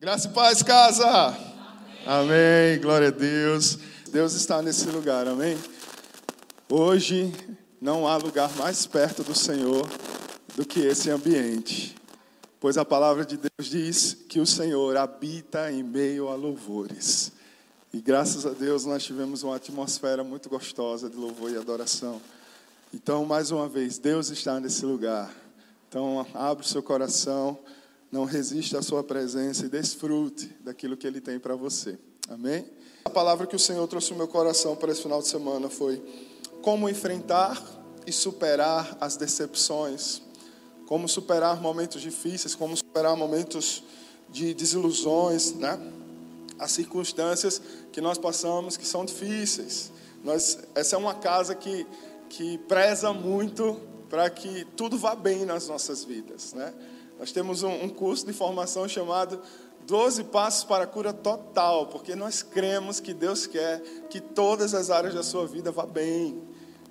Graça e paz, casa. Amém. amém. Glória a Deus. Deus está nesse lugar, amém. Hoje não há lugar mais perto do Senhor do que esse ambiente, pois a palavra de Deus diz que o Senhor habita em meio a louvores. E graças a Deus nós tivemos uma atmosfera muito gostosa de louvor e adoração. Então, mais uma vez, Deus está nesse lugar. Então, abre o seu coração não resista à sua presença e desfrute daquilo que ele tem para você. Amém? A palavra que o Senhor trouxe no meu coração para esse final de semana foi como enfrentar e superar as decepções, como superar momentos difíceis, como superar momentos de desilusões, né? As circunstâncias que nós passamos que são difíceis. Nós, essa é uma casa que, que preza muito para que tudo vá bem nas nossas vidas, né? Nós temos um, um curso de formação chamado 12 Passos para a Cura Total, porque nós cremos que Deus quer que todas as áreas da sua vida vá bem.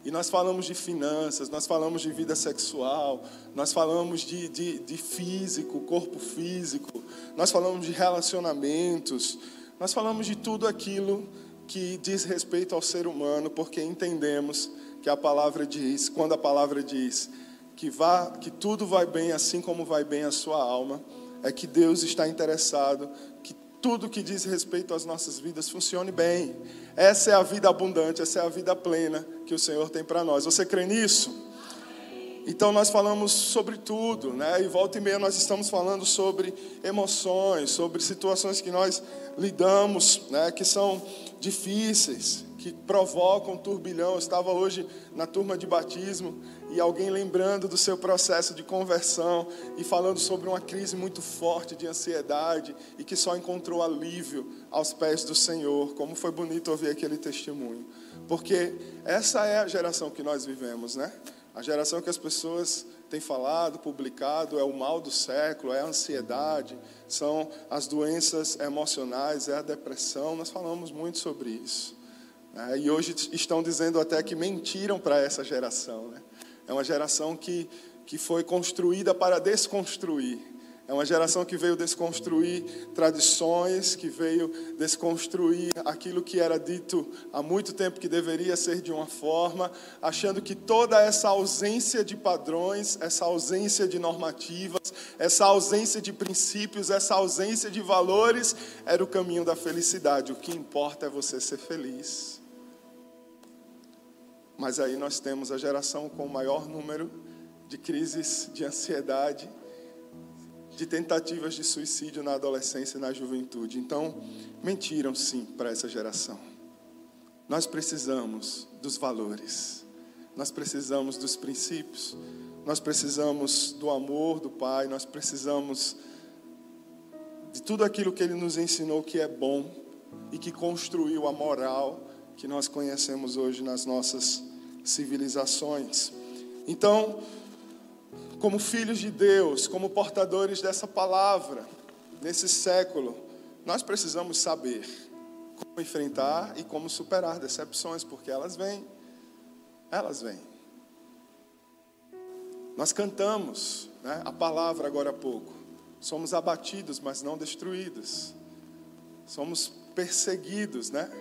E nós falamos de finanças, nós falamos de vida sexual, nós falamos de, de, de físico, corpo físico, nós falamos de relacionamentos, nós falamos de tudo aquilo que diz respeito ao ser humano, porque entendemos que a palavra diz, quando a palavra diz que, vá, que tudo vai bem assim como vai bem a sua alma, é que Deus está interessado que tudo que diz respeito às nossas vidas funcione bem. Essa é a vida abundante, essa é a vida plena que o Senhor tem para nós. Você crê nisso? Então nós falamos sobre tudo, né? E volta e meia nós estamos falando sobre emoções, sobre situações que nós lidamos, né? Que são difíceis, que provocam turbilhão. Eu estava hoje na turma de batismo e alguém lembrando do seu processo de conversão e falando sobre uma crise muito forte de ansiedade e que só encontrou alívio aos pés do Senhor. Como foi bonito ouvir aquele testemunho. Porque essa é a geração que nós vivemos, né? A geração que as pessoas têm falado, publicado, é o mal do século, é a ansiedade, são as doenças emocionais, é a depressão. Nós falamos muito sobre isso. Né? E hoje estão dizendo até que mentiram para essa geração. Né? É uma geração que, que foi construída para desconstruir. É uma geração que veio desconstruir tradições, que veio desconstruir aquilo que era dito há muito tempo que deveria ser de uma forma, achando que toda essa ausência de padrões, essa ausência de normativas, essa ausência de princípios, essa ausência de valores era o caminho da felicidade. O que importa é você ser feliz. Mas aí nós temos a geração com o maior número de crises de ansiedade, de tentativas de suicídio na adolescência e na juventude. Então, mentiram sim para essa geração. Nós precisamos dos valores, nós precisamos dos princípios, nós precisamos do amor do Pai, nós precisamos de tudo aquilo que Ele nos ensinou que é bom e que construiu a moral que nós conhecemos hoje nas nossas civilizações. Então, como filhos de Deus, como portadores dessa palavra, nesse século, nós precisamos saber como enfrentar e como superar decepções, porque elas vêm, elas vêm. Nós cantamos né, a palavra agora há pouco. Somos abatidos, mas não destruídos. Somos perseguidos, né?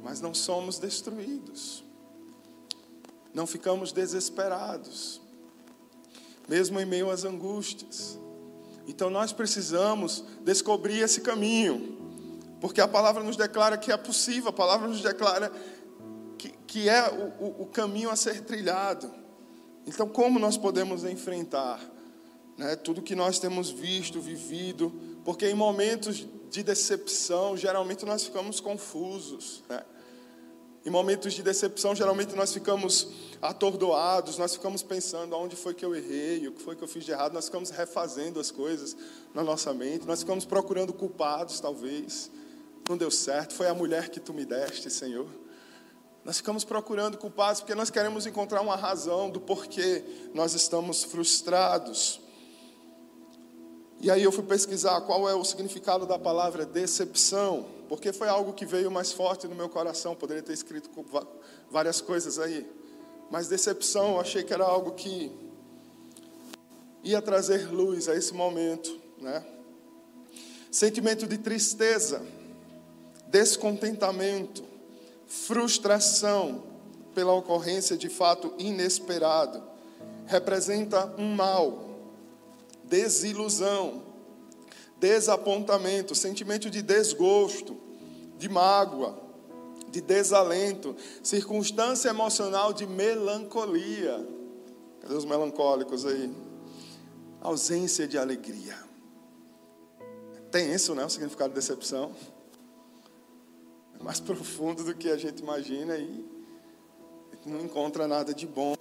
Mas não somos destruídos não ficamos desesperados, mesmo em meio às angústias. Então nós precisamos descobrir esse caminho, porque a palavra nos declara que é possível, a palavra nos declara que, que é o, o, caminho a ser trilhado. Então, como nós podemos enfrentar né, tudo que nós temos visto, vivido? Porque em momentos de decepção, geralmente nós ficamos confusos. Né? Em momentos de decepção, geralmente nós ficamos atordoados, nós ficamos pensando aonde foi que eu errei, o que foi que eu fiz de errado, nós ficamos refazendo as coisas na nossa mente, nós ficamos procurando culpados, talvez. Não deu certo, foi a mulher que tu me deste, Senhor. Nós ficamos procurando culpados porque nós queremos encontrar uma razão do porquê nós estamos frustrados. E aí eu fui pesquisar qual é o significado da palavra decepção porque foi algo que veio mais forte no meu coração. Poderia ter escrito várias coisas aí, mas decepção eu achei que era algo que ia trazer luz a esse momento, né? sentimento de tristeza, descontentamento, frustração pela ocorrência de fato inesperado, representa um mal, desilusão, desapontamento, sentimento de desgosto, de mágoa, de desalento, circunstância emocional de melancolia. Cadê os melancólicos aí? Ausência de alegria. Tem isso, né? O significado de decepção. É mais profundo do que a gente imagina e não encontra nada de bom.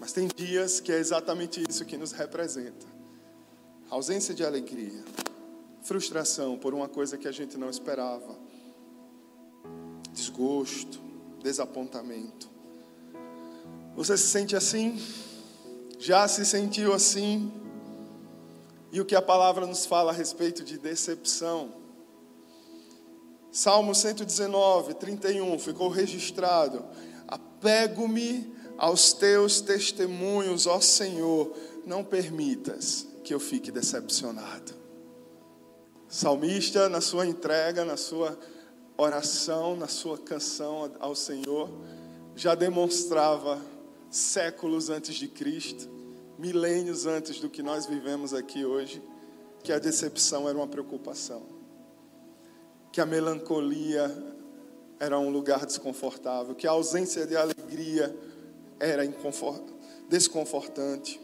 Mas tem dias que é exatamente isso que nos representa: ausência de alegria, frustração por uma coisa que a gente não esperava, desgosto, desapontamento. Você se sente assim? Já se sentiu assim? E o que a palavra nos fala a respeito de decepção? Salmo 119, 31, ficou registrado: Apego-me aos teus testemunhos, ó Senhor, não permitas que eu fique decepcionado. Salmista, na sua entrega, na sua oração, na sua canção ao Senhor, já demonstrava séculos antes de Cristo, milênios antes do que nós vivemos aqui hoje, que a decepção era uma preocupação, que a melancolia era um lugar desconfortável, que a ausência de alegria era desconfortante.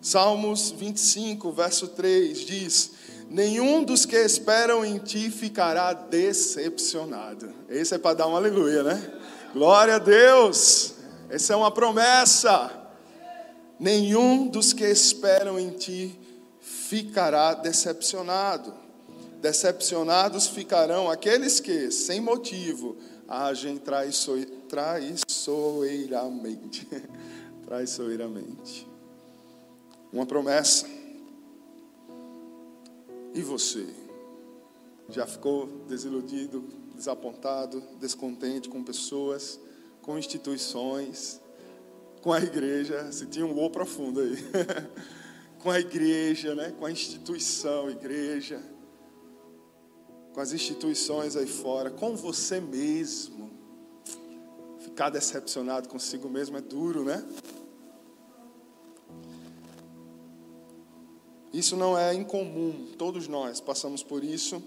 Salmos 25, verso 3 diz: Nenhum dos que esperam em ti ficará decepcionado. Esse é para dar um aleluia, né? Glória a Deus. Essa é uma promessa. Nenhum dos que esperam em ti ficará decepcionado. Decepcionados ficarão aqueles que, sem motivo, agem traiço... traiçoeiramente. traiçoeiramente. Uma promessa. E você? Já ficou desiludido, desapontado, descontente com pessoas, com instituições, com a igreja? Se tinha um gol profundo aí. com a igreja, né? com a instituição, igreja, com as instituições aí fora, com você mesmo. Ficar decepcionado consigo mesmo é duro, né? Isso não é incomum, todos nós passamos por isso,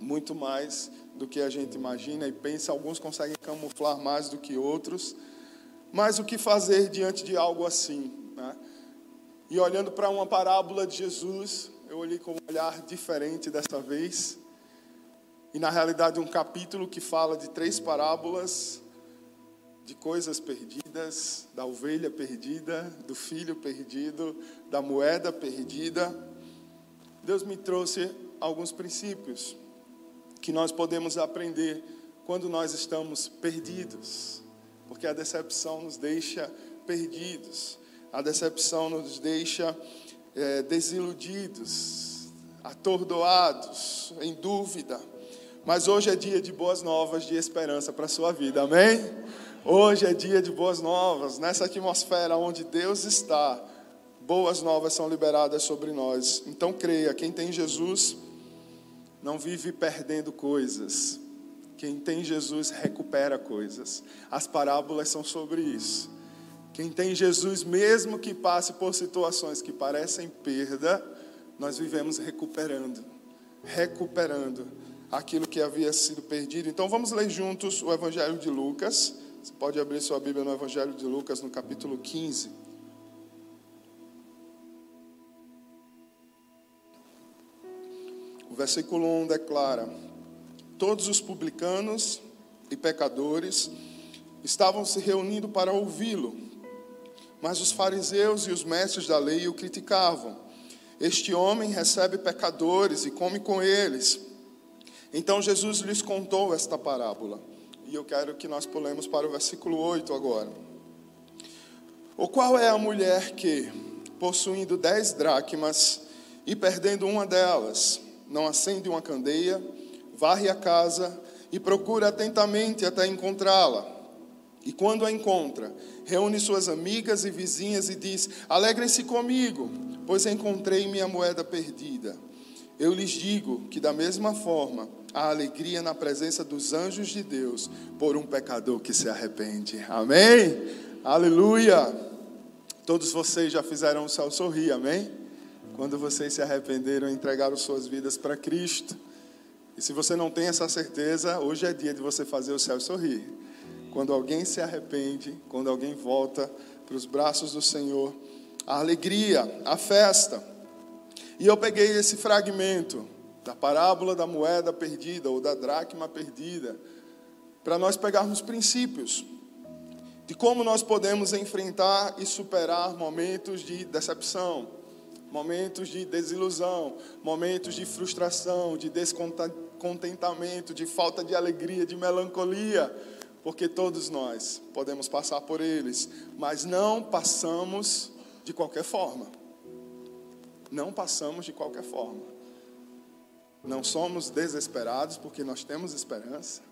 muito mais do que a gente imagina e pensa. Alguns conseguem camuflar mais do que outros, mas o que fazer diante de algo assim? Né? E olhando para uma parábola de Jesus, eu olhei com um olhar diferente dessa vez, e na realidade um capítulo que fala de três parábolas de coisas perdidas, da ovelha perdida, do filho perdido, da moeda perdida. Deus me trouxe alguns princípios que nós podemos aprender quando nós estamos perdidos, porque a decepção nos deixa perdidos, a decepção nos deixa é, desiludidos, atordoados, em dúvida. Mas hoje é dia de boas novas, de esperança para a sua vida, amém? Hoje é dia de boas novas, nessa atmosfera onde Deus está, boas novas são liberadas sobre nós. Então creia, quem tem Jesus não vive perdendo coisas. Quem tem Jesus recupera coisas. As parábolas são sobre isso. Quem tem Jesus, mesmo que passe por situações que parecem perda, nós vivemos recuperando, recuperando aquilo que havia sido perdido. Então vamos ler juntos o Evangelho de Lucas. Você pode abrir sua Bíblia no Evangelho de Lucas, no capítulo 15. O versículo 1 declara: Todos os publicanos e pecadores estavam se reunindo para ouvi-lo, mas os fariseus e os mestres da lei o criticavam. Este homem recebe pecadores e come com eles. Então Jesus lhes contou esta parábola. E eu quero que nós pulemos para o versículo 8 agora. O qual é a mulher que, possuindo dez dracmas e perdendo uma delas, não acende uma candeia, varre a casa e procura atentamente até encontrá-la? E quando a encontra, reúne suas amigas e vizinhas e diz: Alegrem-se comigo, pois encontrei minha moeda perdida. Eu lhes digo que, da mesma forma, há alegria na presença dos anjos de Deus por um pecador que se arrepende. Amém? Aleluia! Todos vocês já fizeram o céu sorrir, amém? Quando vocês se arrependeram e entregaram suas vidas para Cristo. E se você não tem essa certeza, hoje é dia de você fazer o céu sorrir. Quando alguém se arrepende, quando alguém volta para os braços do Senhor, a alegria, a festa. E eu peguei esse fragmento da parábola da moeda perdida ou da dracma perdida, para nós pegarmos princípios de como nós podemos enfrentar e superar momentos de decepção, momentos de desilusão, momentos de frustração, de descontentamento, de falta de alegria, de melancolia, porque todos nós podemos passar por eles, mas não passamos de qualquer forma. Não passamos de qualquer forma. Não somos desesperados porque nós temos esperança.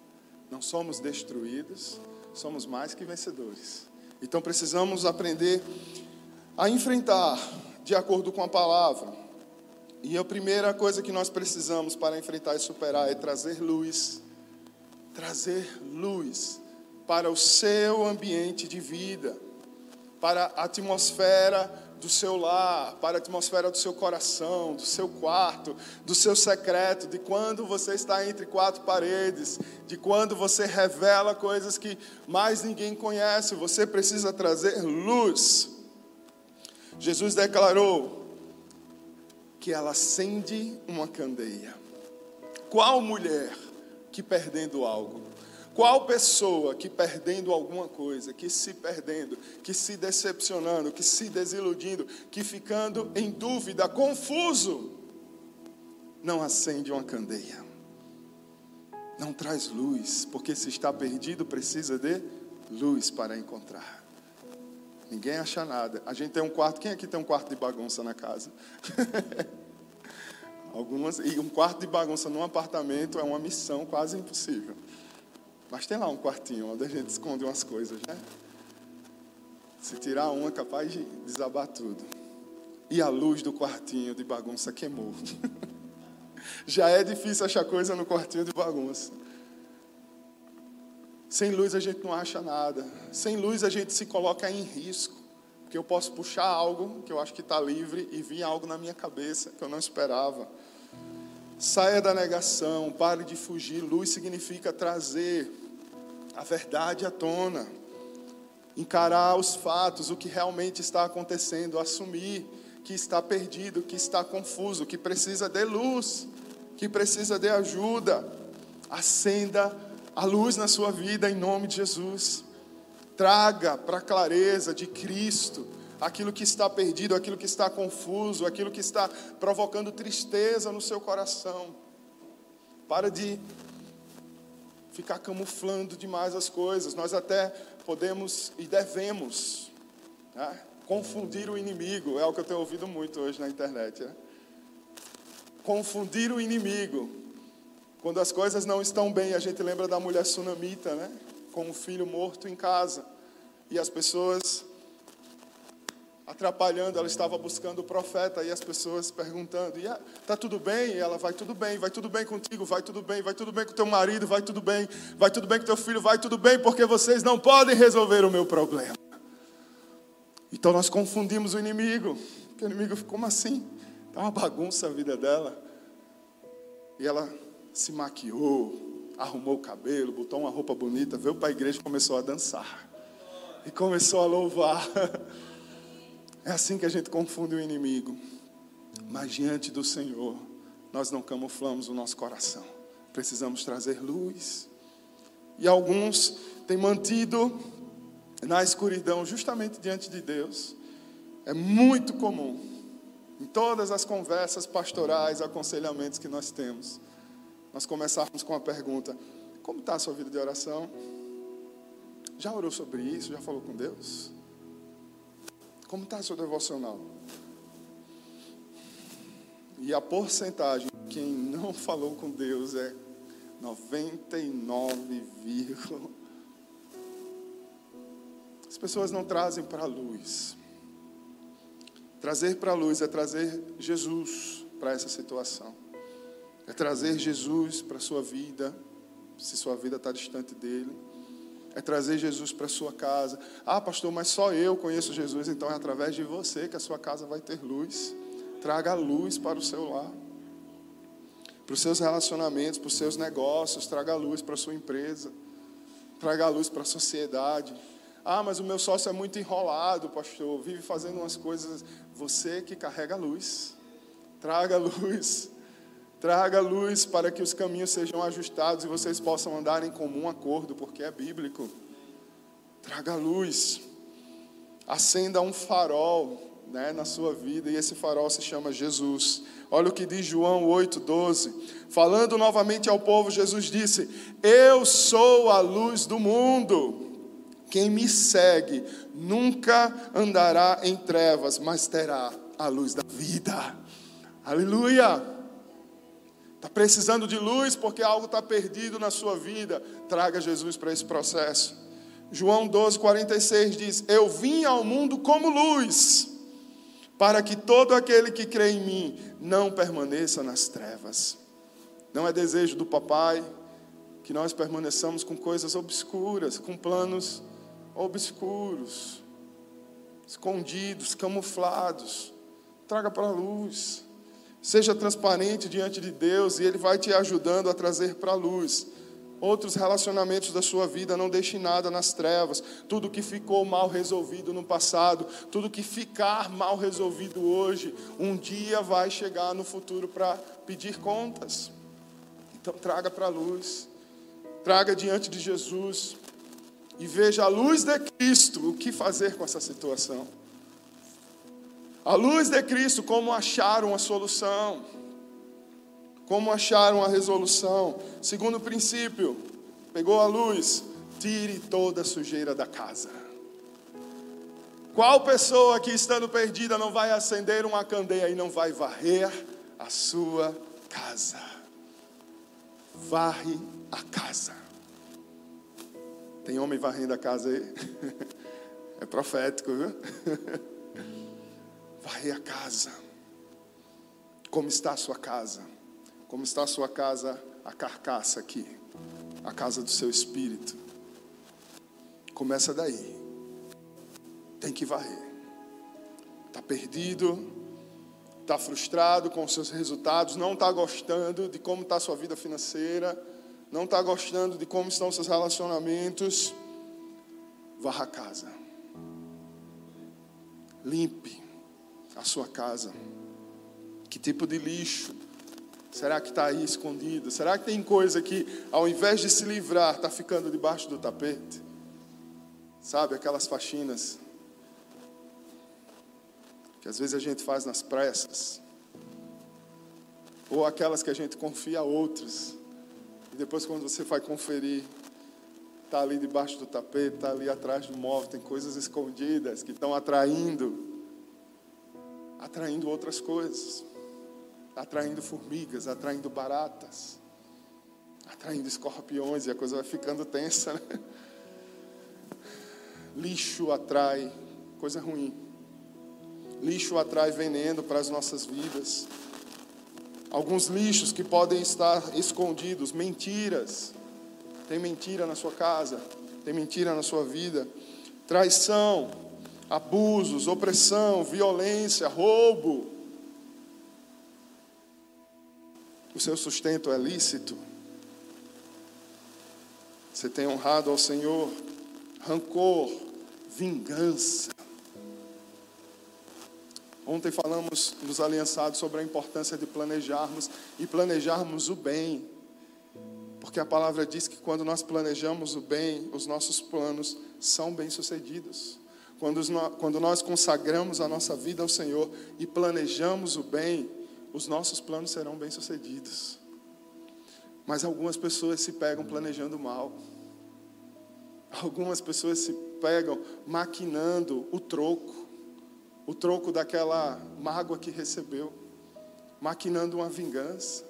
Não somos destruídos, somos mais que vencedores. Então precisamos aprender a enfrentar de acordo com a palavra. E a primeira coisa que nós precisamos para enfrentar e superar é trazer luz. Trazer luz para o seu ambiente de vida, para a atmosfera do seu lar, para a atmosfera do seu coração, do seu quarto, do seu secreto, de quando você está entre quatro paredes, de quando você revela coisas que mais ninguém conhece, você precisa trazer luz. Jesus declarou que ela acende uma candeia. Qual mulher que perdendo algo qual pessoa que perdendo alguma coisa, que se perdendo, que se decepcionando, que se desiludindo, que ficando em dúvida, confuso, não acende uma candeia, não traz luz, porque se está perdido precisa de luz para encontrar. Ninguém acha nada. A gente tem um quarto. Quem aqui tem um quarto de bagunça na casa? Algumas e um quarto de bagunça num apartamento é uma missão quase impossível. Mas tem lá um quartinho onde a gente esconde umas coisas, né? Se tirar uma, é capaz de desabar tudo. E a luz do quartinho de bagunça queimou. Já é difícil achar coisa no quartinho de bagunça. Sem luz a gente não acha nada. Sem luz a gente se coloca em risco. Porque eu posso puxar algo que eu acho que está livre e vir algo na minha cabeça que eu não esperava. Saia da negação, pare de fugir. Luz significa trazer a verdade à tona, encarar os fatos, o que realmente está acontecendo, assumir que está perdido, que está confuso, que precisa de luz, que precisa de ajuda. Acenda a luz na sua vida em nome de Jesus. Traga para a clareza de Cristo aquilo que está perdido, aquilo que está confuso, aquilo que está provocando tristeza no seu coração. Para de ficar camuflando demais as coisas. Nós até podemos e devemos né, confundir o inimigo, é o que eu tenho ouvido muito hoje na internet. Né? Confundir o inimigo. Quando as coisas não estão bem, a gente lembra da mulher sunamita, né? Com o filho morto em casa. E as pessoas atrapalhando, ela estava buscando o profeta e as pessoas perguntando: e, "Tá tudo bem?" E ela vai tudo bem, vai tudo bem contigo, vai tudo bem, vai tudo bem com teu marido, vai tudo bem, vai tudo bem com teu filho, vai tudo bem, porque vocês não podem resolver o meu problema. Então nós confundimos o inimigo. O inimigo, como assim? Tá uma bagunça a vida dela. E ela se maquiou, arrumou o cabelo, botou uma roupa bonita, veio para a igreja e começou a dançar. E começou a louvar. É assim que a gente confunde o inimigo. Mas diante do Senhor, nós não camuflamos o nosso coração. Precisamos trazer luz. E alguns têm mantido na escuridão, justamente diante de Deus. É muito comum, em todas as conversas pastorais, aconselhamentos que nós temos, nós começarmos com a pergunta: Como está a sua vida de oração? Já orou sobre isso? Já falou com Deus? Como está seu devocional? E a porcentagem de quem não falou com Deus é 99, as pessoas não trazem para a luz. Trazer para a luz é trazer Jesus para essa situação. É trazer Jesus para a sua vida, se sua vida está distante dele. É trazer Jesus para a sua casa. Ah, pastor, mas só eu conheço Jesus, então é através de você que a sua casa vai ter luz. Traga luz para o seu lar, para os seus relacionamentos, para os seus negócios. Traga luz para a sua empresa. Traga luz para a sociedade. Ah, mas o meu sócio é muito enrolado, pastor, vive fazendo umas coisas. Você que carrega a luz. Traga luz. Traga luz para que os caminhos sejam ajustados e vocês possam andar em comum acordo, porque é bíblico. Traga luz. Acenda um farol né, na sua vida, e esse farol se chama Jesus. Olha o que diz João 8,12. Falando novamente ao povo, Jesus disse: Eu sou a luz do mundo. Quem me segue nunca andará em trevas, mas terá a luz da vida. Aleluia! Está precisando de luz porque algo está perdido na sua vida. Traga Jesus para esse processo. João 12, 46 diz: Eu vim ao mundo como luz, para que todo aquele que crê em mim não permaneça nas trevas. Não é desejo do papai que nós permaneçamos com coisas obscuras, com planos obscuros, escondidos, camuflados. Traga para a luz. Seja transparente diante de Deus e Ele vai te ajudando a trazer para a luz. Outros relacionamentos da sua vida, não deixe nada nas trevas. Tudo que ficou mal resolvido no passado, tudo que ficar mal resolvido hoje, um dia vai chegar no futuro para pedir contas. Então traga para a luz, traga diante de Jesus e veja a luz de Cristo o que fazer com essa situação. A luz de Cristo, como achar uma solução? Como achar uma resolução? Segundo princípio, pegou a luz, tire toda a sujeira da casa. Qual pessoa que estando perdida não vai acender uma candeia e não vai varrer a sua casa? Varre a casa. Tem homem varrendo a casa aí? É profético, viu? Varrer a casa. Como está a sua casa? Como está a sua casa, a carcaça aqui? A casa do seu espírito. Começa daí. Tem que varrer. Está perdido, está frustrado com os seus resultados, não está gostando de como está a sua vida financeira, não está gostando de como estão seus relacionamentos. Varra a casa. Limpe a sua casa? Que tipo de lixo será que está aí escondido? Será que tem coisa que, ao invés de se livrar, está ficando debaixo do tapete? Sabe, aquelas faxinas que às vezes a gente faz nas pressas, ou aquelas que a gente confia a outros, e depois, quando você vai conferir, está ali debaixo do tapete, está ali atrás do móvel, tem coisas escondidas que estão atraindo atraindo outras coisas, atraindo formigas, atraindo baratas, atraindo escorpiões, e a coisa vai ficando tensa. Né? Lixo atrai coisa ruim. Lixo atrai veneno para as nossas vidas. Alguns lixos que podem estar escondidos, mentiras. Tem mentira na sua casa, tem mentira na sua vida. Traição, abusos, opressão, violência, roubo. O seu sustento é lícito. Você tem honrado ao Senhor, rancor, vingança. Ontem falamos nos aliançados sobre a importância de planejarmos e planejarmos o bem. Porque a palavra diz que quando nós planejamos o bem, os nossos planos são bem-sucedidos. Quando nós consagramos a nossa vida ao Senhor e planejamos o bem, os nossos planos serão bem-sucedidos. Mas algumas pessoas se pegam planejando mal. Algumas pessoas se pegam maquinando o troco, o troco daquela mágoa que recebeu, maquinando uma vingança.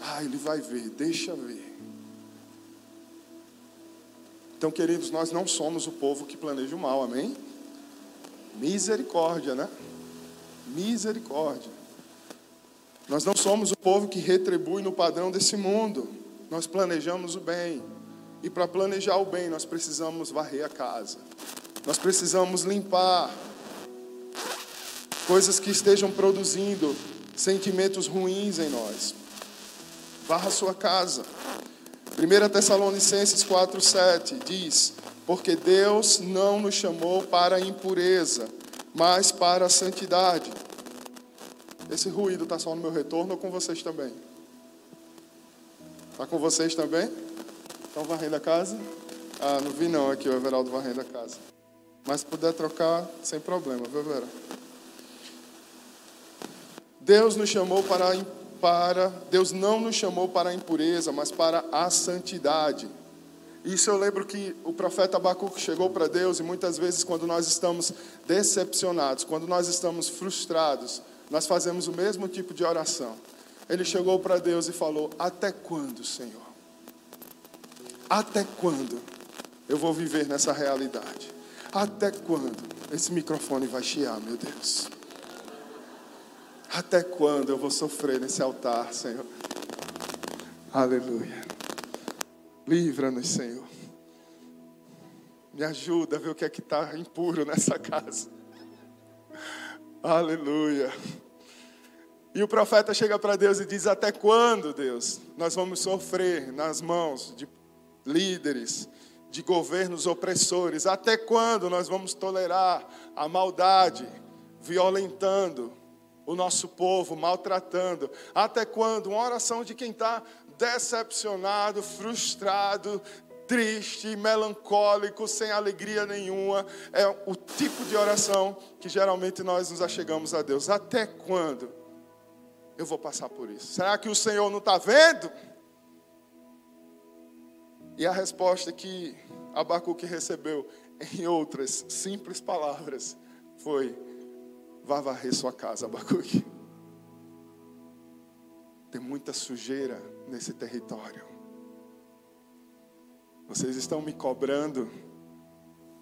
Ah, ele vai ver, deixa ver. Então, queridos, nós não somos o povo que planeja o mal, amém? Misericórdia, né? Misericórdia. Nós não somos o povo que retribui no padrão desse mundo. Nós planejamos o bem. E para planejar o bem, nós precisamos varrer a casa. Nós precisamos limpar coisas que estejam produzindo sentimentos ruins em nós. Varra a sua casa. 1 Tessalonicenses 4,7 diz: Porque Deus não nos chamou para a impureza, mas para a santidade. Esse ruído está só no meu retorno ou com vocês também? Está com vocês também? Estão varrendo a casa? Ah, não vi não aqui o Everaldo varrendo a casa. Mas se puder trocar, sem problema, viu, Vera? Deus nos chamou para, para Deus não nos chamou para a impureza, mas para a santidade. Isso eu lembro que o profeta Abacuque chegou para Deus e muitas vezes quando nós estamos decepcionados, quando nós estamos frustrados, nós fazemos o mesmo tipo de oração. Ele chegou para Deus e falou: Até quando, Senhor? Até quando eu vou viver nessa realidade? Até quando esse microfone vai chiar, meu Deus? Até quando eu vou sofrer nesse altar, Senhor? Aleluia. Livra-nos, Senhor. Me ajuda a ver o que é que está impuro nessa casa. Aleluia. E o profeta chega para Deus e diz: Até quando, Deus, nós vamos sofrer nas mãos de líderes, de governos opressores? Até quando nós vamos tolerar a maldade, violentando o nosso povo, maltratando? Até quando? Uma oração de quem está decepcionado, frustrado, triste, melancólico, sem alegria nenhuma. É o tipo de oração que geralmente nós nos achegamos a Deus. Até quando? eu vou passar por isso? Será que o Senhor não está vendo? E a resposta que Abacuque recebeu, em outras simples palavras, foi: vá varrer sua casa, Abacuque. Tem muita sujeira nesse território. Vocês estão me cobrando,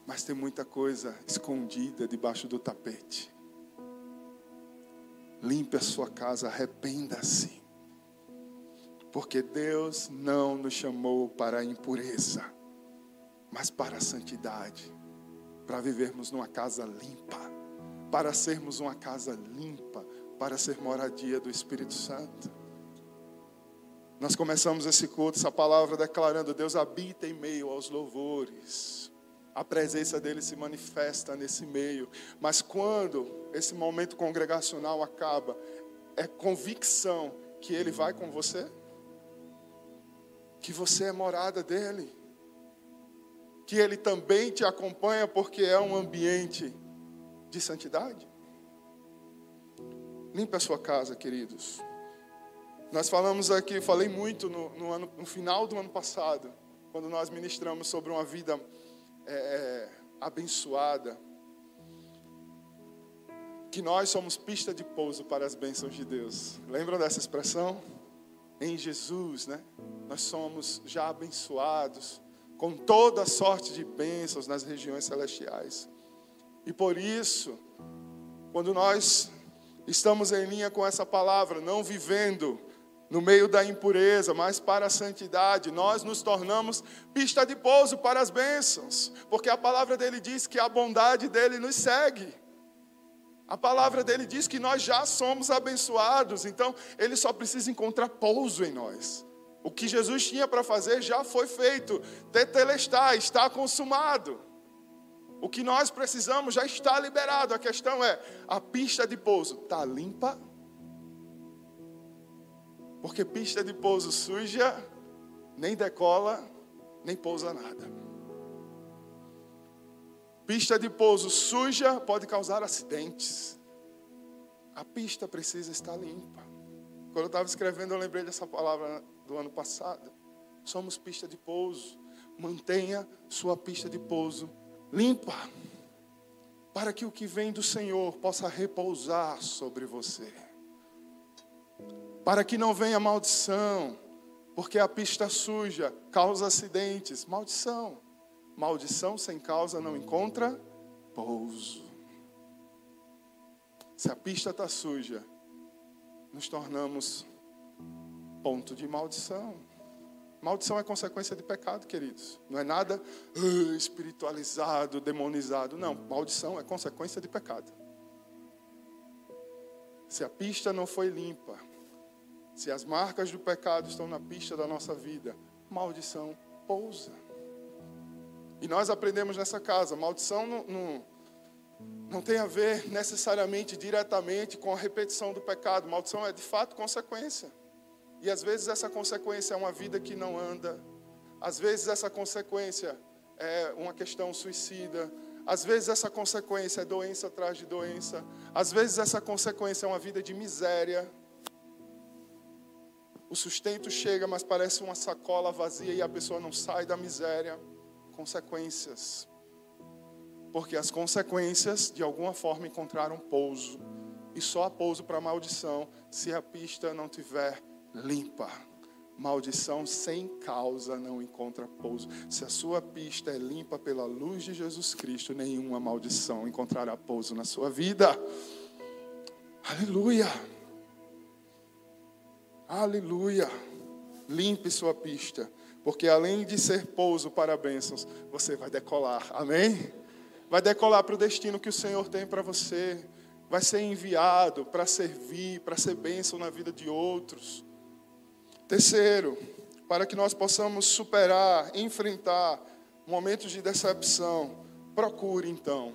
mas tem muita coisa escondida debaixo do tapete. Limpe a sua casa, arrependa-se. Porque Deus não nos chamou para a impureza, mas para a santidade, para vivermos numa casa limpa, para sermos uma casa limpa, para ser moradia do Espírito Santo. Nós começamos esse culto, essa palavra declarando: Deus habita em meio aos louvores a presença dele se manifesta nesse meio. Mas quando esse momento congregacional acaba, é convicção que ele vai com você, que você é morada dele, que ele também te acompanha porque é um ambiente de santidade. Limpe a sua casa, queridos. Nós falamos aqui, falei muito no, no, ano, no final do ano passado, quando nós ministramos sobre uma vida é, é, abençoada, que nós somos pista de pouso para as bênçãos de Deus. Lembram dessa expressão? Em Jesus, né? Nós somos já abençoados com toda sorte de bênçãos nas regiões celestiais. E por isso, quando nós estamos em linha com essa palavra, não vivendo no meio da impureza, mas para a santidade, nós nos tornamos pista de pouso para as bênçãos, porque a palavra dele diz que a bondade dele nos segue. A palavra dele diz que nós já somos abençoados, então ele só precisa encontrar pouso em nós. O que Jesus tinha para fazer já foi feito, tetelestai, está consumado. O que nós precisamos já está liberado. A questão é: a pista de pouso está limpa? Porque pista de pouso suja nem decola, nem pousa nada. Pista de pouso suja pode causar acidentes. A pista precisa estar limpa. Quando eu estava escrevendo, eu lembrei dessa palavra do ano passado. Somos pista de pouso. Mantenha sua pista de pouso limpa, para que o que vem do Senhor possa repousar sobre você para que não venha maldição, porque a pista suja causa acidentes. Maldição. Maldição sem causa não encontra pouso. Se a pista está suja, nos tornamos ponto de maldição. Maldição é consequência de pecado, queridos. Não é nada uh, espiritualizado, demonizado. Não, maldição é consequência de pecado. Se a pista não foi limpa, se as marcas do pecado estão na pista da nossa vida, maldição pousa. E nós aprendemos nessa casa: maldição não, não, não tem a ver necessariamente, diretamente com a repetição do pecado. Maldição é de fato consequência. E às vezes essa consequência é uma vida que não anda, às vezes essa consequência é uma questão suicida, às vezes essa consequência é doença atrás de doença, às vezes essa consequência é uma vida de miséria. O sustento chega, mas parece uma sacola vazia e a pessoa não sai da miséria. Consequências. Porque as consequências, de alguma forma, encontraram pouso. E só há pouso para maldição se a pista não tiver limpa. Maldição sem causa não encontra pouso. Se a sua pista é limpa pela luz de Jesus Cristo, nenhuma maldição encontrará pouso na sua vida. Aleluia. Aleluia. Limpe sua pista, porque além de ser pouso para bênçãos, você vai decolar. Amém? Vai decolar para o destino que o Senhor tem para você. Vai ser enviado para servir, para ser bênção na vida de outros. Terceiro, para que nós possamos superar, enfrentar momentos de decepção, procure então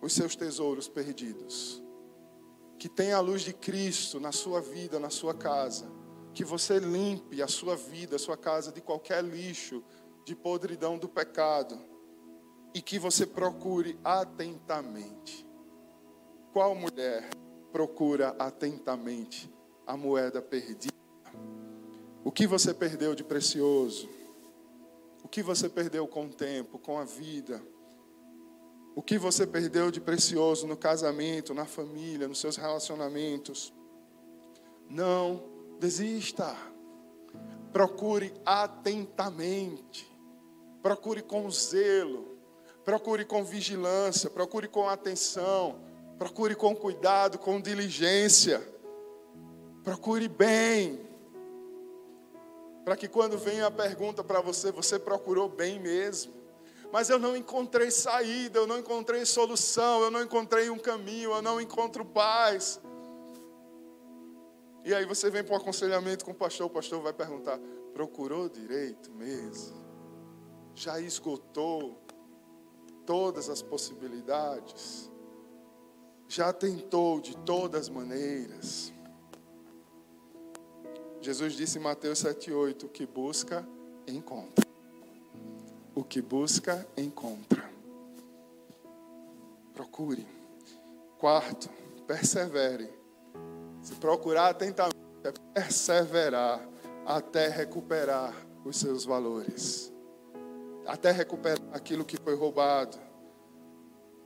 os seus tesouros perdidos. Que tenha a luz de Cristo na sua vida, na sua casa. Que você limpe a sua vida, a sua casa de qualquer lixo, de podridão do pecado. E que você procure atentamente. Qual mulher procura atentamente a moeda perdida? O que você perdeu de precioso? O que você perdeu com o tempo, com a vida? O que você perdeu de precioso no casamento, na família, nos seus relacionamentos? Não desista. Procure atentamente. Procure com zelo. Procure com vigilância. Procure com atenção. Procure com cuidado, com diligência. Procure bem para que quando venha a pergunta para você, você procurou bem mesmo. Mas eu não encontrei saída, eu não encontrei solução, eu não encontrei um caminho, eu não encontro paz. E aí você vem para o aconselhamento com o pastor, o pastor vai perguntar: procurou direito mesmo? Já esgotou todas as possibilidades? Já tentou de todas as maneiras? Jesus disse em Mateus 7,8: O que busca, encontra. O que busca, encontra. Procure. Quarto, persevere. Se procurar atentamente, é perseverar até recuperar os seus valores, até recuperar aquilo que foi roubado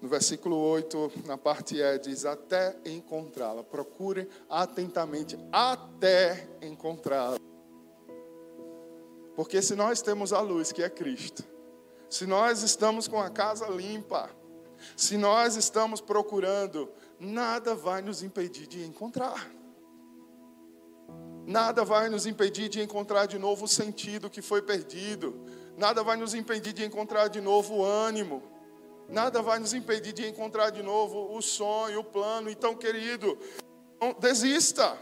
no versículo 8, na parte E, diz: Até encontrá-la. Procure atentamente, até encontrá-la. Porque se nós temos a luz, que é Cristo, se nós estamos com a casa limpa, se nós estamos procurando, nada vai nos impedir de encontrar. Nada vai nos impedir de encontrar de novo o sentido que foi perdido. Nada vai nos impedir de encontrar de novo o ânimo Nada vai nos impedir de encontrar de novo o sonho, o plano. Então, querido, não desista.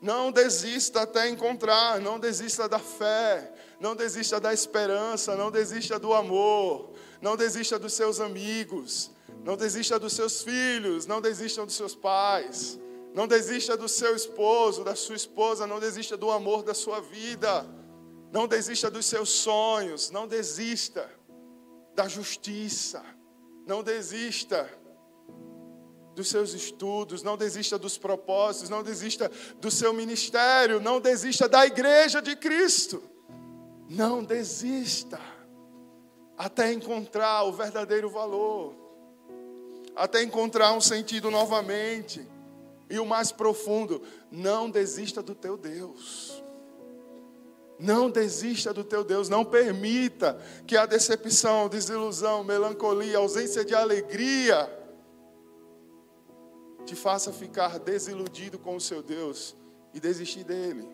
Não desista até encontrar, não desista da fé, não desista da esperança, não desista do amor, não desista dos seus amigos, não desista dos seus filhos, não desista dos seus pais, não desista do seu esposo, da sua esposa, não desista do amor da sua vida, não desista dos seus sonhos, não desista da justiça. Não desista dos seus estudos, não desista dos propósitos, não desista do seu ministério, não desista da igreja de Cristo. Não desista até encontrar o verdadeiro valor, até encontrar um sentido novamente. E o mais profundo, não desista do teu Deus. Não desista do teu Deus, não permita que a decepção, desilusão, melancolia, ausência de alegria te faça ficar desiludido com o seu Deus e desistir dele.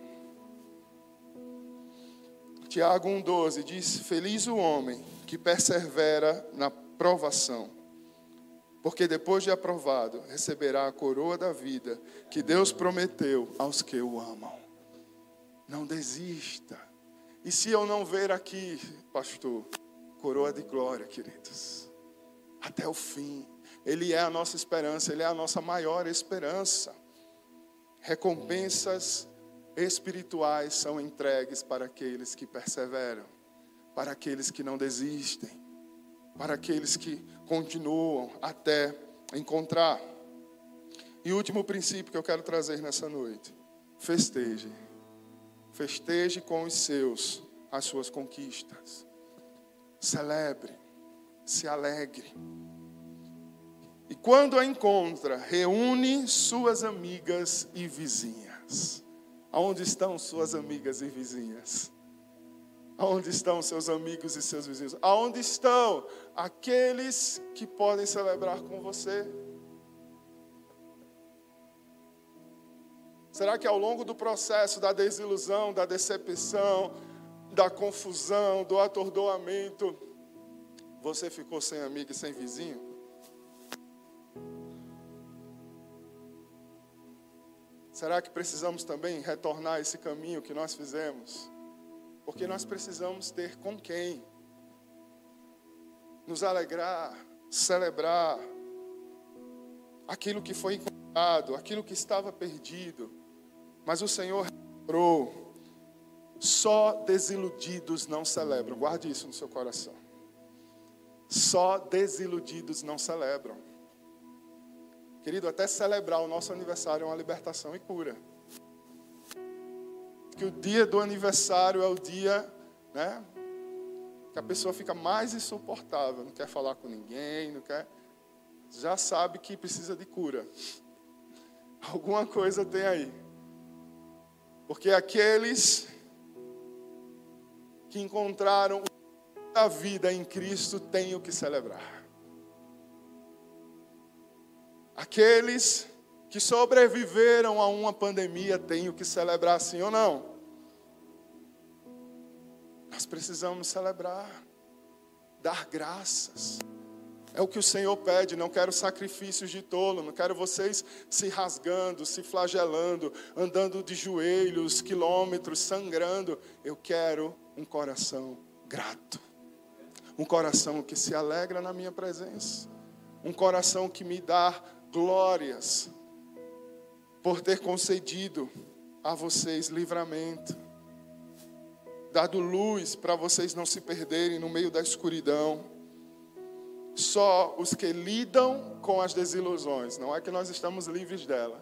Tiago 1,12 diz: Feliz o homem que persevera na provação, porque depois de aprovado receberá a coroa da vida que Deus prometeu aos que o amam. Não desista. E se eu não ver aqui, pastor, coroa de glória, queridos, até o fim. Ele é a nossa esperança, ele é a nossa maior esperança. Recompensas espirituais são entregues para aqueles que perseveram, para aqueles que não desistem, para aqueles que continuam até encontrar. E último princípio que eu quero trazer nessa noite: festeje. Festeje com os seus as suas conquistas. Celebre, se alegre. E quando a encontra, reúne suas amigas e vizinhas. Aonde estão suas amigas e vizinhas? Aonde estão seus amigos e seus vizinhos? Aonde estão aqueles que podem celebrar com você? Será que ao longo do processo da desilusão, da decepção, da confusão, do atordoamento, você ficou sem amigo e sem vizinho? Será que precisamos também retornar esse caminho que nós fizemos? Porque nós precisamos ter com quem nos alegrar, celebrar aquilo que foi encontrado, aquilo que estava perdido. Mas o Senhor lembrou: só desiludidos não celebram. Guarde isso no seu coração. Só desiludidos não celebram. Querido, até celebrar o nosso aniversário é uma libertação e cura. Que o dia do aniversário é o dia, né? Que a pessoa fica mais insuportável, não quer falar com ninguém, não quer. Já sabe que precisa de cura. Alguma coisa tem aí. Porque aqueles que encontraram a vida em Cristo têm o que celebrar. Aqueles que sobreviveram a uma pandemia têm o que celebrar, sim ou não? Nós precisamos celebrar, dar graças. É o que o Senhor pede. Não quero sacrifícios de tolo, não quero vocês se rasgando, se flagelando, andando de joelhos, quilômetros, sangrando. Eu quero um coração grato, um coração que se alegra na minha presença, um coração que me dá glórias por ter concedido a vocês livramento, dado luz para vocês não se perderem no meio da escuridão só os que lidam com as desilusões, não é que nós estamos livres delas,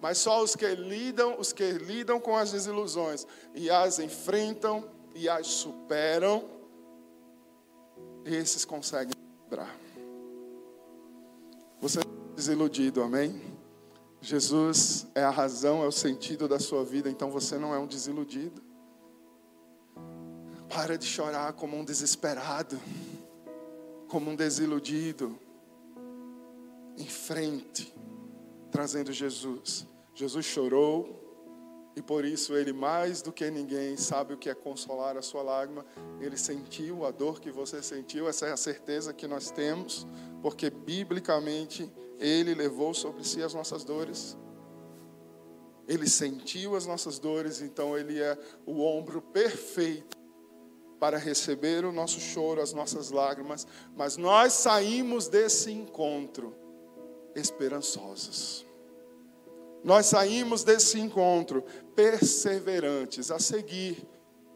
mas só os que lidam, os que lidam com as desilusões e as enfrentam e as superam, esses conseguem lembrar. Você é desiludido, amém? Jesus é a razão, é o sentido da sua vida, então você não é um desiludido. Para de chorar como um desesperado como um desiludido, em frente, trazendo Jesus. Jesus chorou, e por isso ele, mais do que ninguém, sabe o que é consolar a sua lágrima. Ele sentiu a dor que você sentiu, essa é a certeza que nós temos, porque biblicamente ele levou sobre si as nossas dores. Ele sentiu as nossas dores, então ele é o ombro perfeito para receber o nosso choro, as nossas lágrimas, mas nós saímos desse encontro esperançosos. Nós saímos desse encontro perseverantes a seguir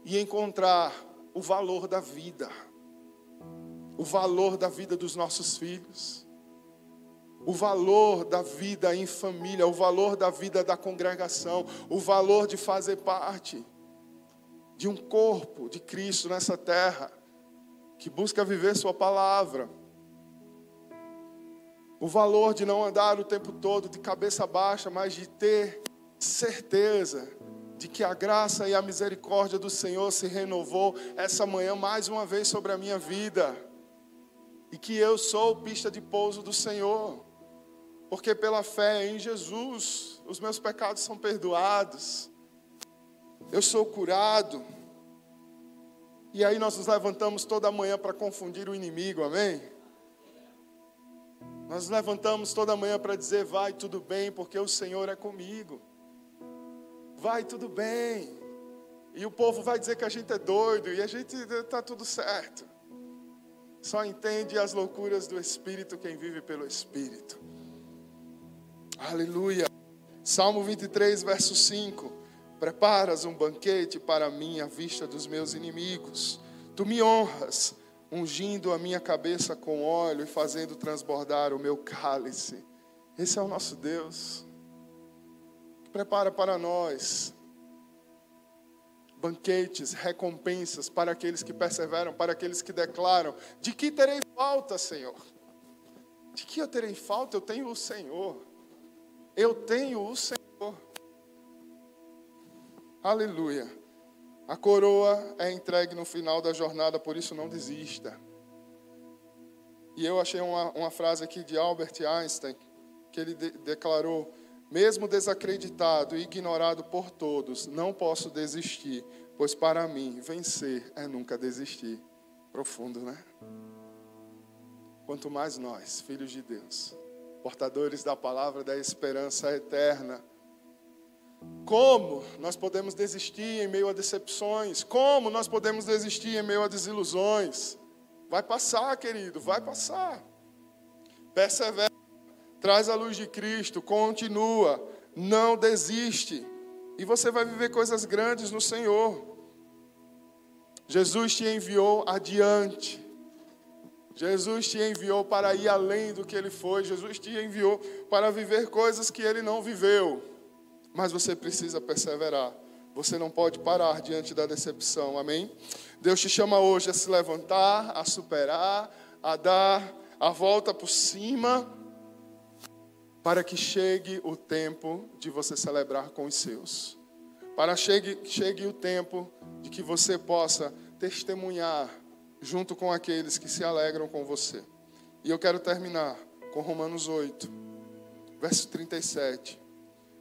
e encontrar o valor da vida, o valor da vida dos nossos filhos, o valor da vida em família, o valor da vida da congregação, o valor de fazer parte de um corpo de Cristo nessa terra, que busca viver Sua palavra. O valor de não andar o tempo todo de cabeça baixa, mas de ter certeza de que a graça e a misericórdia do Senhor se renovou essa manhã mais uma vez sobre a minha vida. E que eu sou pista de pouso do Senhor. Porque pela fé em Jesus, os meus pecados são perdoados, eu sou curado. E aí nós nos levantamos toda manhã para confundir o inimigo, amém? Nós nos levantamos toda manhã para dizer: vai tudo bem, porque o Senhor é comigo. Vai tudo bem. E o povo vai dizer que a gente é doido e a gente está tudo certo. Só entende as loucuras do Espírito quem vive pelo Espírito. Aleluia. Salmo 23, verso 5. Preparas um banquete para mim à vista dos meus inimigos. Tu me honras, ungindo a minha cabeça com óleo e fazendo transbordar o meu cálice. Esse é o nosso Deus. Prepara para nós banquetes, recompensas para aqueles que perseveram, para aqueles que declaram: De que terei falta, Senhor? De que eu terei falta? Eu tenho o Senhor. Eu tenho o Senhor. Aleluia. A coroa é entregue no final da jornada, por isso não desista. E eu achei uma, uma frase aqui de Albert Einstein, que ele de, declarou: mesmo desacreditado e ignorado por todos, não posso desistir, pois para mim vencer é nunca desistir. Profundo, né? Quanto mais nós, filhos de Deus, portadores da palavra da esperança eterna, como nós podemos desistir em meio a decepções? Como nós podemos desistir em meio a desilusões? Vai passar, querido, vai passar. Persevera traz a luz de Cristo, continua, não desiste, e você vai viver coisas grandes no Senhor. Jesus te enviou adiante. Jesus te enviou para ir além do que ele foi. Jesus te enviou para viver coisas que ele não viveu. Mas você precisa perseverar. Você não pode parar diante da decepção. Amém? Deus te chama hoje a se levantar, a superar, a dar a volta por cima para que chegue o tempo de você celebrar com os seus. Para chegue, chegue o tempo de que você possa testemunhar junto com aqueles que se alegram com você. E eu quero terminar com Romanos 8, verso 37.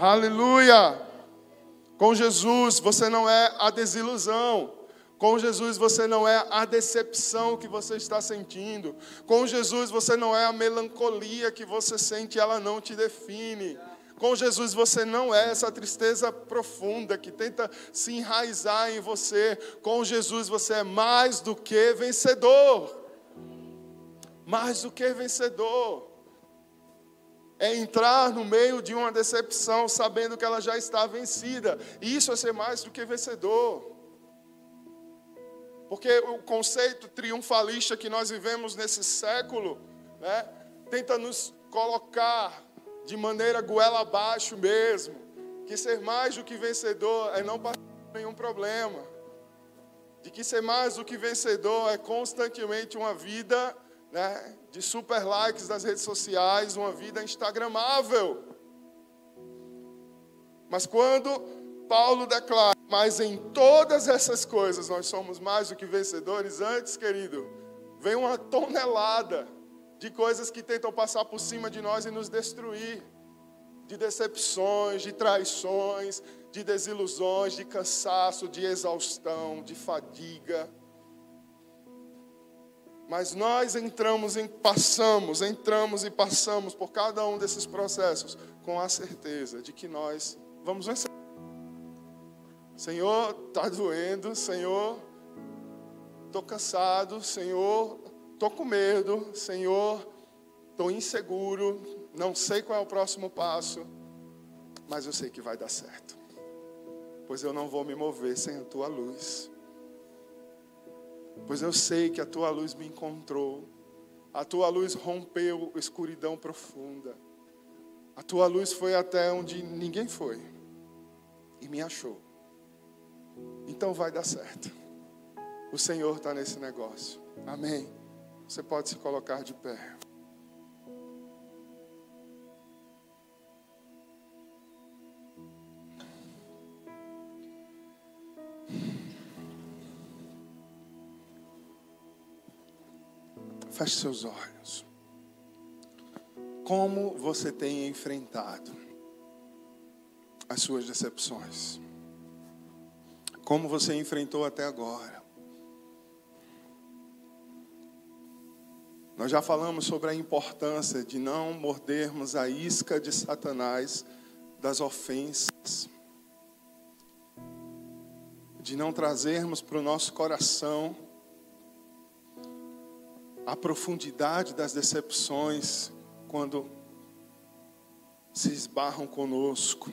Aleluia! Com Jesus você não é a desilusão. Com Jesus você não é a decepção que você está sentindo. Com Jesus você não é a melancolia que você sente, ela não te define. Com Jesus você não é essa tristeza profunda que tenta se enraizar em você. Com Jesus você é mais do que vencedor. Mais do que vencedor. É entrar no meio de uma decepção sabendo que ela já está vencida. Isso é ser mais do que vencedor. Porque o conceito triunfalista que nós vivemos nesse século, né, tenta nos colocar de maneira goela abaixo mesmo, que ser mais do que vencedor é não passar nenhum problema. De que ser mais do que vencedor é constantemente uma vida né, de super likes das redes sociais, uma vida instagramável. Mas quando Paulo declara: Mas em todas essas coisas nós somos mais do que vencedores. Antes, querido, vem uma tonelada de coisas que tentam passar por cima de nós e nos destruir de decepções, de traições, de desilusões, de cansaço, de exaustão, de fadiga. Mas nós entramos e passamos, entramos e passamos por cada um desses processos com a certeza de que nós vamos vencer. Senhor, está doendo, Senhor, estou cansado, Senhor, estou com medo, Senhor, estou inseguro, não sei qual é o próximo passo, mas eu sei que vai dar certo, pois eu não vou me mover sem a tua luz, pois eu sei que a tua luz me encontrou, a tua luz rompeu a escuridão profunda, A tua luz foi até onde ninguém foi e me achou. Então vai dar certo. O Senhor está nesse negócio. Amém. Você pode se colocar de pé. Feche seus olhos. Como você tem enfrentado as suas decepções? Como você enfrentou até agora? Nós já falamos sobre a importância de não mordermos a isca de Satanás das ofensas, de não trazermos para o nosso coração a profundidade das decepções quando se esbarram conosco.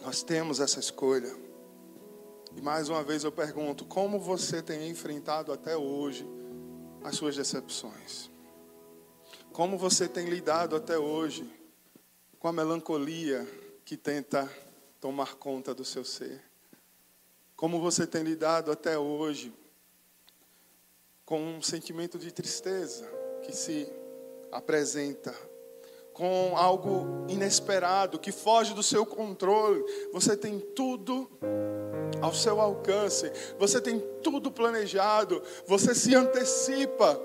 Nós temos essa escolha. E mais uma vez eu pergunto: como você tem enfrentado até hoje as suas decepções? Como você tem lidado até hoje com a melancolia que tenta tomar conta do seu ser? Como você tem lidado até hoje com um sentimento de tristeza que se apresenta, com algo inesperado que foge do seu controle. Você tem tudo ao seu alcance, você tem tudo planejado, você se antecipa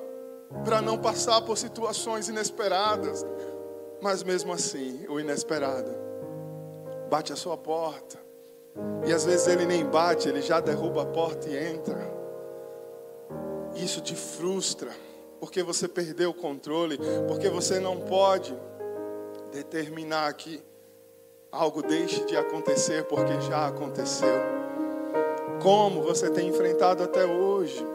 para não passar por situações inesperadas, mas mesmo assim, o inesperado bate a sua porta. E às vezes ele nem bate, ele já derruba a porta e entra. Isso te frustra, porque você perdeu o controle, porque você não pode determinar que algo deixe de acontecer, porque já aconteceu. Como você tem enfrentado até hoje?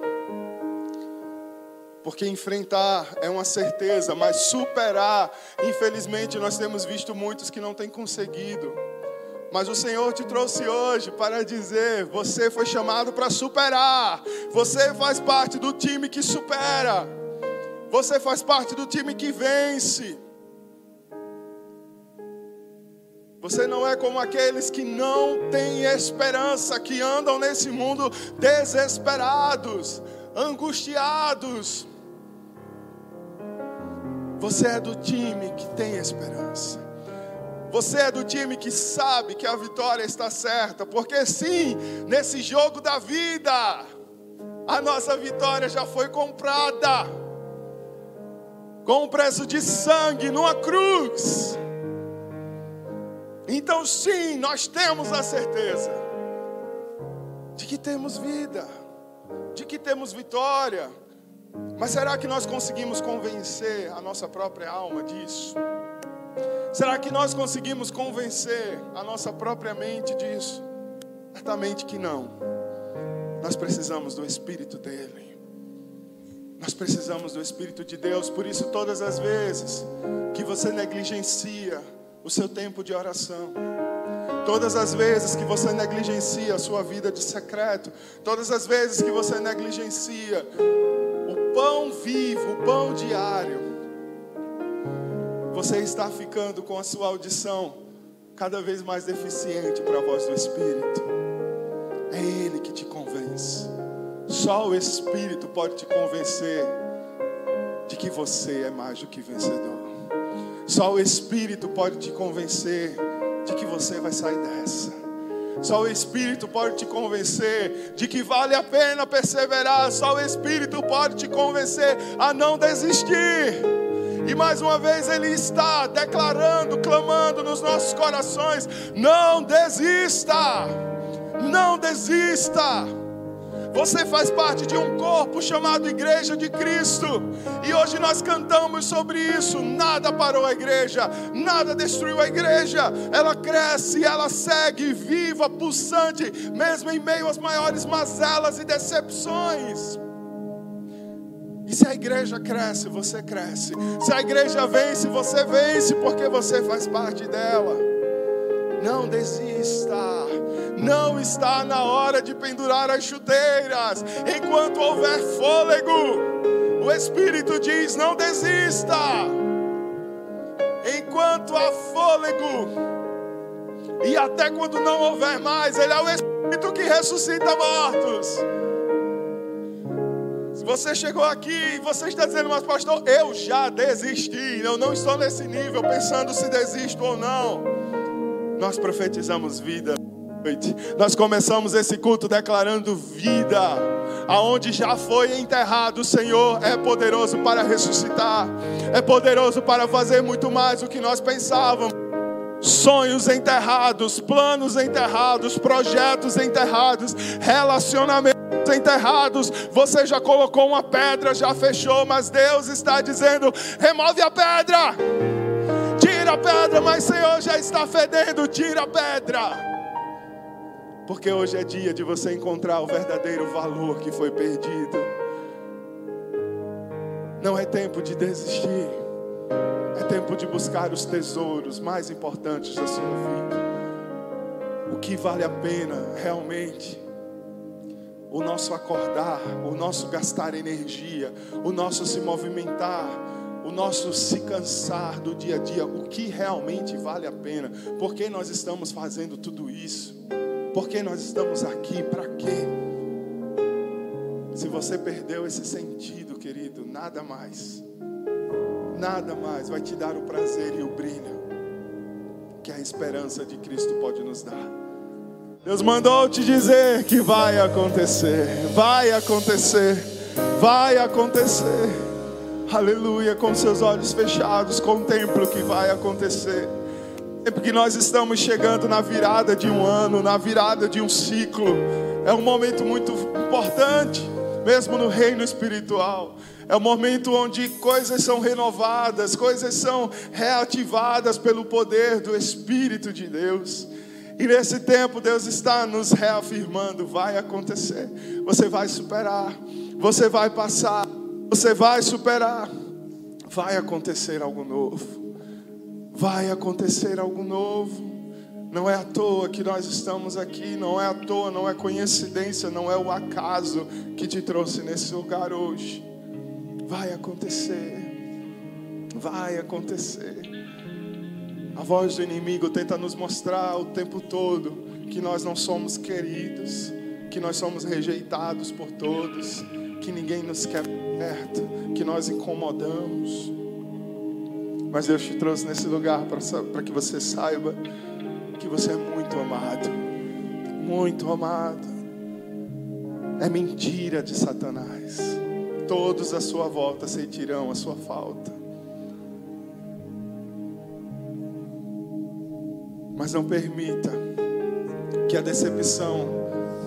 Porque enfrentar é uma certeza, mas superar, infelizmente, nós temos visto muitos que não têm conseguido. Mas o Senhor te trouxe hoje para dizer: você foi chamado para superar. Você faz parte do time que supera. Você faz parte do time que vence. Você não é como aqueles que não têm esperança, que andam nesse mundo desesperados, angustiados. Você é do time que tem esperança. Você é do time que sabe que a vitória está certa, porque sim, nesse jogo da vida, a nossa vitória já foi comprada com um preço de sangue numa cruz. Então, sim, nós temos a certeza de que temos vida, de que temos vitória. Mas será que nós conseguimos convencer a nossa própria alma disso? Será que nós conseguimos convencer a nossa própria mente disso? Certamente que não. Nós precisamos do Espírito dele. Nós precisamos do Espírito de Deus. Por isso, todas as vezes que você negligencia o seu tempo de oração, todas as vezes que você negligencia a sua vida de secreto, todas as vezes que você negligencia o pão vivo, o pão diário, você está ficando com a sua audição cada vez mais deficiente para a voz do Espírito. É Ele que te convence. Só o Espírito pode te convencer de que você é mais do que vencedor. Só o Espírito pode te convencer de que você vai sair dessa. Só o Espírito pode te convencer de que vale a pena perseverar. Só o Espírito pode te convencer a não desistir. E mais uma vez Ele está declarando, clamando nos nossos corações: não desista, não desista. Você faz parte de um corpo chamado Igreja de Cristo. E hoje nós cantamos sobre isso. Nada parou a igreja, nada destruiu a igreja. Ela cresce, ela segue viva, pulsante, mesmo em meio às maiores mazelas e decepções. E se a igreja cresce, você cresce. Se a igreja vence, você vence, porque você faz parte dela. Não desista. Não está na hora de pendurar as chuteiras. Enquanto houver fôlego, o Espírito diz: não desista. Enquanto há fôlego, e até quando não houver mais, Ele é o Espírito que ressuscita mortos. Você chegou aqui e você está dizendo, mas pastor, eu já desisti, eu não estou nesse nível pensando se desisto ou não. Nós profetizamos vida. Nós começamos esse culto declarando vida. Aonde já foi enterrado, o Senhor é poderoso para ressuscitar. É poderoso para fazer muito mais do que nós pensávamos. Sonhos enterrados, planos enterrados, projetos enterrados, relacionamentos enterrados. Você já colocou uma pedra, já fechou, mas Deus está dizendo: remove a pedra. Tira a pedra, mas Senhor já está fedendo, tira a pedra. Porque hoje é dia de você encontrar o verdadeiro valor que foi perdido. Não é tempo de desistir. É tempo de buscar os tesouros mais importantes da sua vida. O que vale a pena realmente. O nosso acordar, o nosso gastar energia, o nosso se movimentar, o nosso se cansar do dia a dia, o que realmente vale a pena. Por que nós estamos fazendo tudo isso? Por que nós estamos aqui? Para quê? Se você perdeu esse sentido, querido, nada mais, nada mais vai te dar o prazer e o brilho que a esperança de Cristo pode nos dar. Deus mandou te dizer que vai acontecer, vai acontecer, vai acontecer. Aleluia, com seus olhos fechados, contempla o que vai acontecer. Tempo que nós estamos chegando na virada de um ano, na virada de um ciclo. É um momento muito importante, mesmo no reino espiritual. É um momento onde coisas são renovadas, coisas são reativadas pelo poder do Espírito de Deus. E nesse tempo Deus está nos reafirmando: vai acontecer, você vai superar, você vai passar, você vai superar, vai acontecer algo novo vai acontecer algo novo. Não é à toa que nós estamos aqui, não é à toa, não é coincidência, não é o acaso que te trouxe nesse lugar hoje. Vai acontecer, vai acontecer. A voz do inimigo tenta nos mostrar o tempo todo que nós não somos queridos, que nós somos rejeitados por todos, que ninguém nos quer perto, que nós incomodamos. Mas Deus te trouxe nesse lugar para que você saiba que você é muito amado. Muito amado. É mentira de Satanás. Todos à sua volta sentirão a sua falta. Mas não permita que a decepção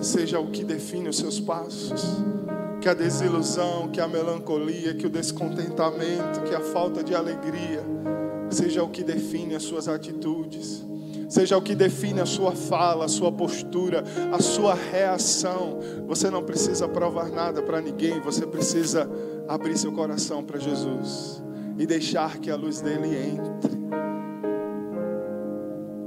seja o que define os seus passos que a desilusão, que a melancolia, que o descontentamento, que a falta de alegria seja o que define as suas atitudes, seja o que define a sua fala, a sua postura, a sua reação. Você não precisa provar nada para ninguém, você precisa abrir seu coração para Jesus e deixar que a luz dele entre.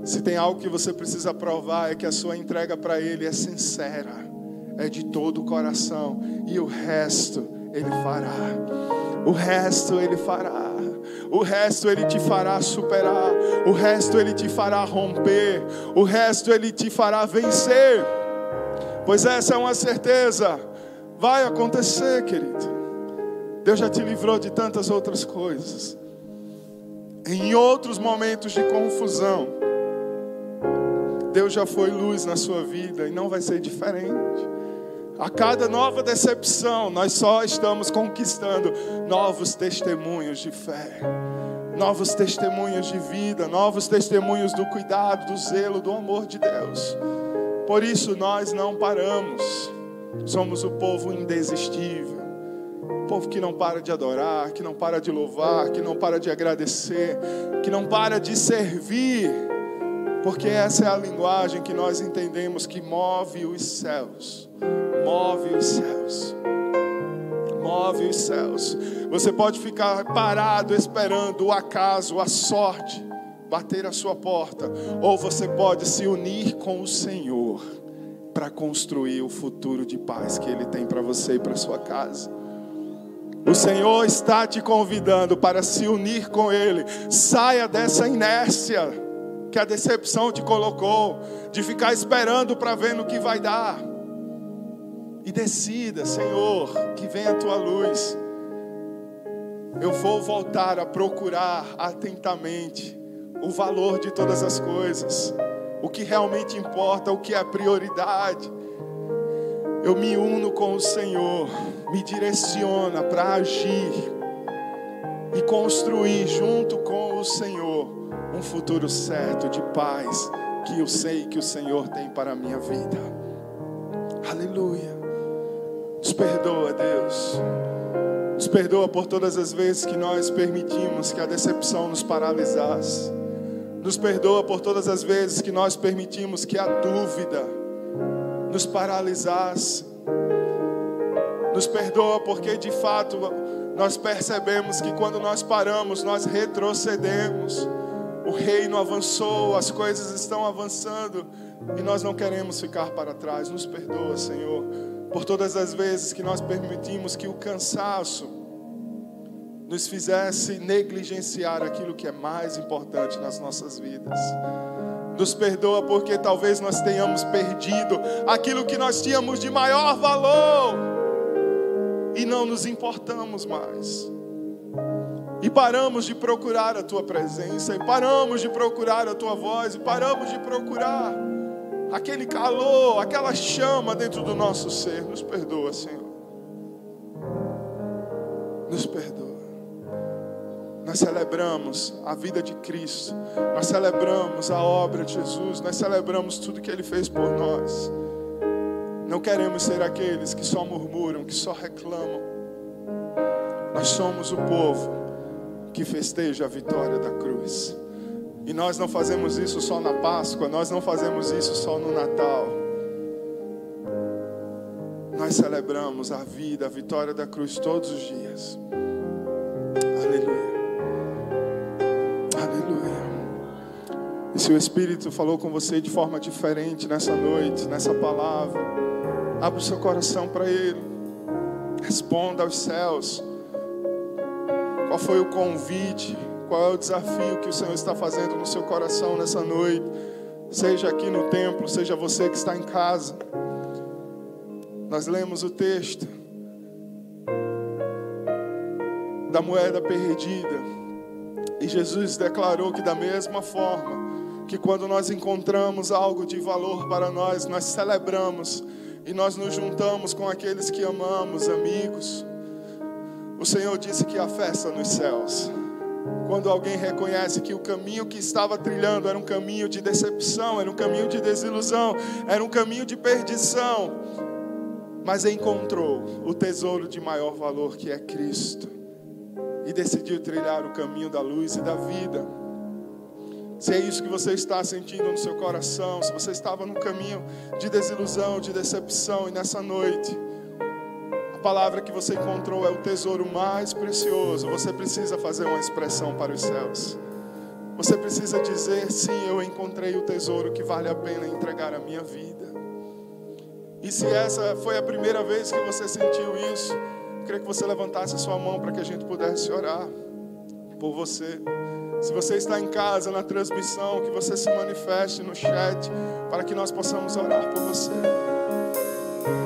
Se tem algo que você precisa provar, é que a sua entrega para Ele é sincera é de todo o coração, e o resto Ele fará. O resto Ele fará. O resto Ele te fará superar. O resto Ele te fará romper. O resto Ele te fará vencer. Pois essa é uma certeza. Vai acontecer, querido. Deus já te livrou de tantas outras coisas. Em outros momentos de confusão, Deus já foi luz na sua vida e não vai ser diferente. A cada nova decepção, nós só estamos conquistando novos testemunhos de fé, novos testemunhos de vida, novos testemunhos do cuidado, do zelo, do amor de Deus. Por isso nós não paramos. Somos o povo indesistível. O povo que não para de adorar, que não para de louvar, que não para de agradecer, que não para de servir. Porque essa é a linguagem que nós entendemos que move os céus move os céus. Move os céus. Você pode ficar parado esperando o acaso, a sorte bater a sua porta, ou você pode se unir com o Senhor para construir o futuro de paz que Ele tem para você e para sua casa. O Senhor está te convidando para se unir com Ele. Saia dessa inércia que a decepção te colocou, de ficar esperando para ver no que vai dar. E decida, Senhor, que venha a tua luz. Eu vou voltar a procurar atentamente o valor de todas as coisas, o que realmente importa, o que é prioridade. Eu me uno com o Senhor, me direciona para agir e construir junto com o Senhor um futuro certo de paz que eu sei que o Senhor tem para a minha vida. Aleluia. Nos perdoa, Deus. Nos perdoa por todas as vezes que nós permitimos que a decepção nos paralisasse. Nos perdoa por todas as vezes que nós permitimos que a dúvida nos paralisasse. Nos perdoa porque de fato nós percebemos que quando nós paramos, nós retrocedemos. O reino avançou, as coisas estão avançando e nós não queremos ficar para trás. Nos perdoa, Senhor, por todas as vezes que nós permitimos que o cansaço nos fizesse negligenciar aquilo que é mais importante nas nossas vidas. Nos perdoa porque talvez nós tenhamos perdido aquilo que nós tínhamos de maior valor e não nos importamos mais. E paramos de procurar a tua presença, e paramos de procurar a tua voz, e paramos de procurar aquele calor, aquela chama dentro do nosso ser. Nos perdoa, Senhor. Nos perdoa. Nós celebramos a vida de Cristo, nós celebramos a obra de Jesus, nós celebramos tudo que Ele fez por nós. Não queremos ser aqueles que só murmuram, que só reclamam. Nós somos o povo que festeja a vitória da cruz. E nós não fazemos isso só na Páscoa, nós não fazemos isso só no Natal. Nós celebramos a vida, a vitória da cruz todos os dias. Aleluia. E se o Espírito falou com você de forma diferente nessa noite, nessa palavra, abra o seu coração para Ele. Responda aos céus. Qual foi o convite? Qual é o desafio que o Senhor está fazendo no seu coração nessa noite? Seja aqui no templo, seja você que está em casa. Nós lemos o texto da moeda perdida. E Jesus declarou que da mesma forma que quando nós encontramos algo de valor para nós, nós celebramos e nós nos juntamos com aqueles que amamos, amigos. O Senhor disse que a festa nos céus. Quando alguém reconhece que o caminho que estava trilhando era um caminho de decepção, era um caminho de desilusão, era um caminho de perdição, mas encontrou o tesouro de maior valor que é Cristo e decidiu trilhar o caminho da luz e da vida. Se é isso que você está sentindo no seu coração, se você estava no caminho de desilusão, de decepção, e nessa noite, palavra que você encontrou é o tesouro mais precioso, você precisa fazer uma expressão para os céus. Você precisa dizer: sim, eu encontrei o tesouro que vale a pena entregar a minha vida. E se essa foi a primeira vez que você sentiu isso, eu queria que você levantasse a sua mão para que a gente pudesse orar por você. Se você está em casa, na transmissão, que você se manifeste no chat, para que nós possamos orar por você.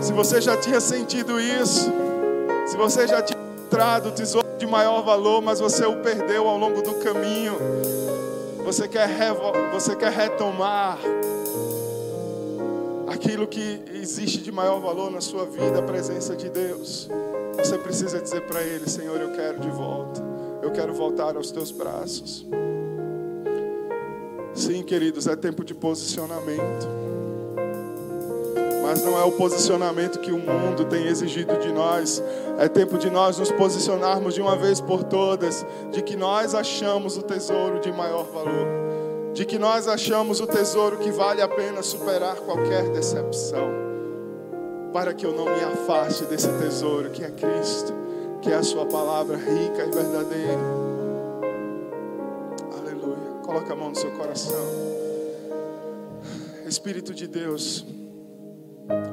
Se você já tinha sentido isso, se você já tinha encontrado o tesouro de maior valor, mas você o perdeu ao longo do caminho, você quer, você quer retomar aquilo que existe de maior valor na sua vida, a presença de Deus, você precisa dizer para Ele: Senhor, eu quero de volta. Eu quero voltar aos teus braços. Sim, queridos, é tempo de posicionamento. Mas não é o posicionamento que o mundo tem exigido de nós. É tempo de nós nos posicionarmos de uma vez por todas, de que nós achamos o tesouro de maior valor, de que nós achamos o tesouro que vale a pena superar qualquer decepção, para que eu não me afaste desse tesouro que é Cristo que é a sua palavra rica e verdadeira. Aleluia. Coloca a mão no seu coração. Espírito de Deus,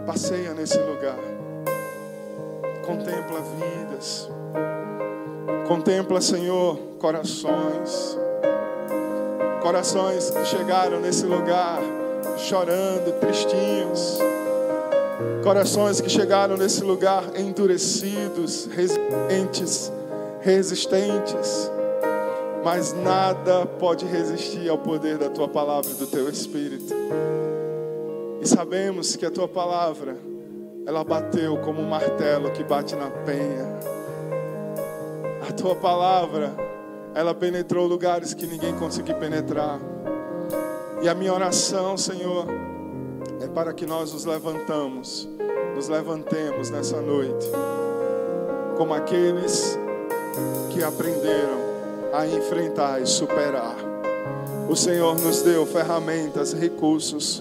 passeia nesse lugar. Contempla vidas. Contempla, Senhor, corações, corações que chegaram nesse lugar chorando, tristinhos, corações que chegaram nesse lugar endurecidos, resistentes, resistentes, mas nada pode resistir ao poder da tua palavra e do teu espírito. E sabemos que a tua palavra, ela bateu como um martelo que bate na penha. A tua palavra, ela penetrou lugares que ninguém conseguiu penetrar. E a minha oração, Senhor, é para que nós nos levantamos, nos levantemos nessa noite, como aqueles que aprenderam a enfrentar e superar. O Senhor nos deu ferramentas, recursos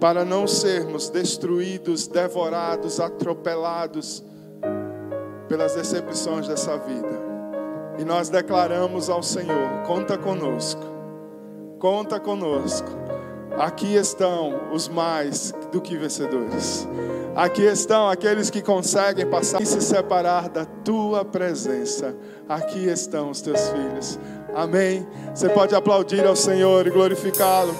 para não sermos destruídos, devorados, atropelados pelas decepções dessa vida. E nós declaramos ao Senhor: conta conosco, conta conosco. Aqui estão os mais do que vencedores. Aqui estão aqueles que conseguem passar e se separar da tua presença. Aqui estão os teus filhos. Amém. Você pode aplaudir ao Senhor e glorificá-lo.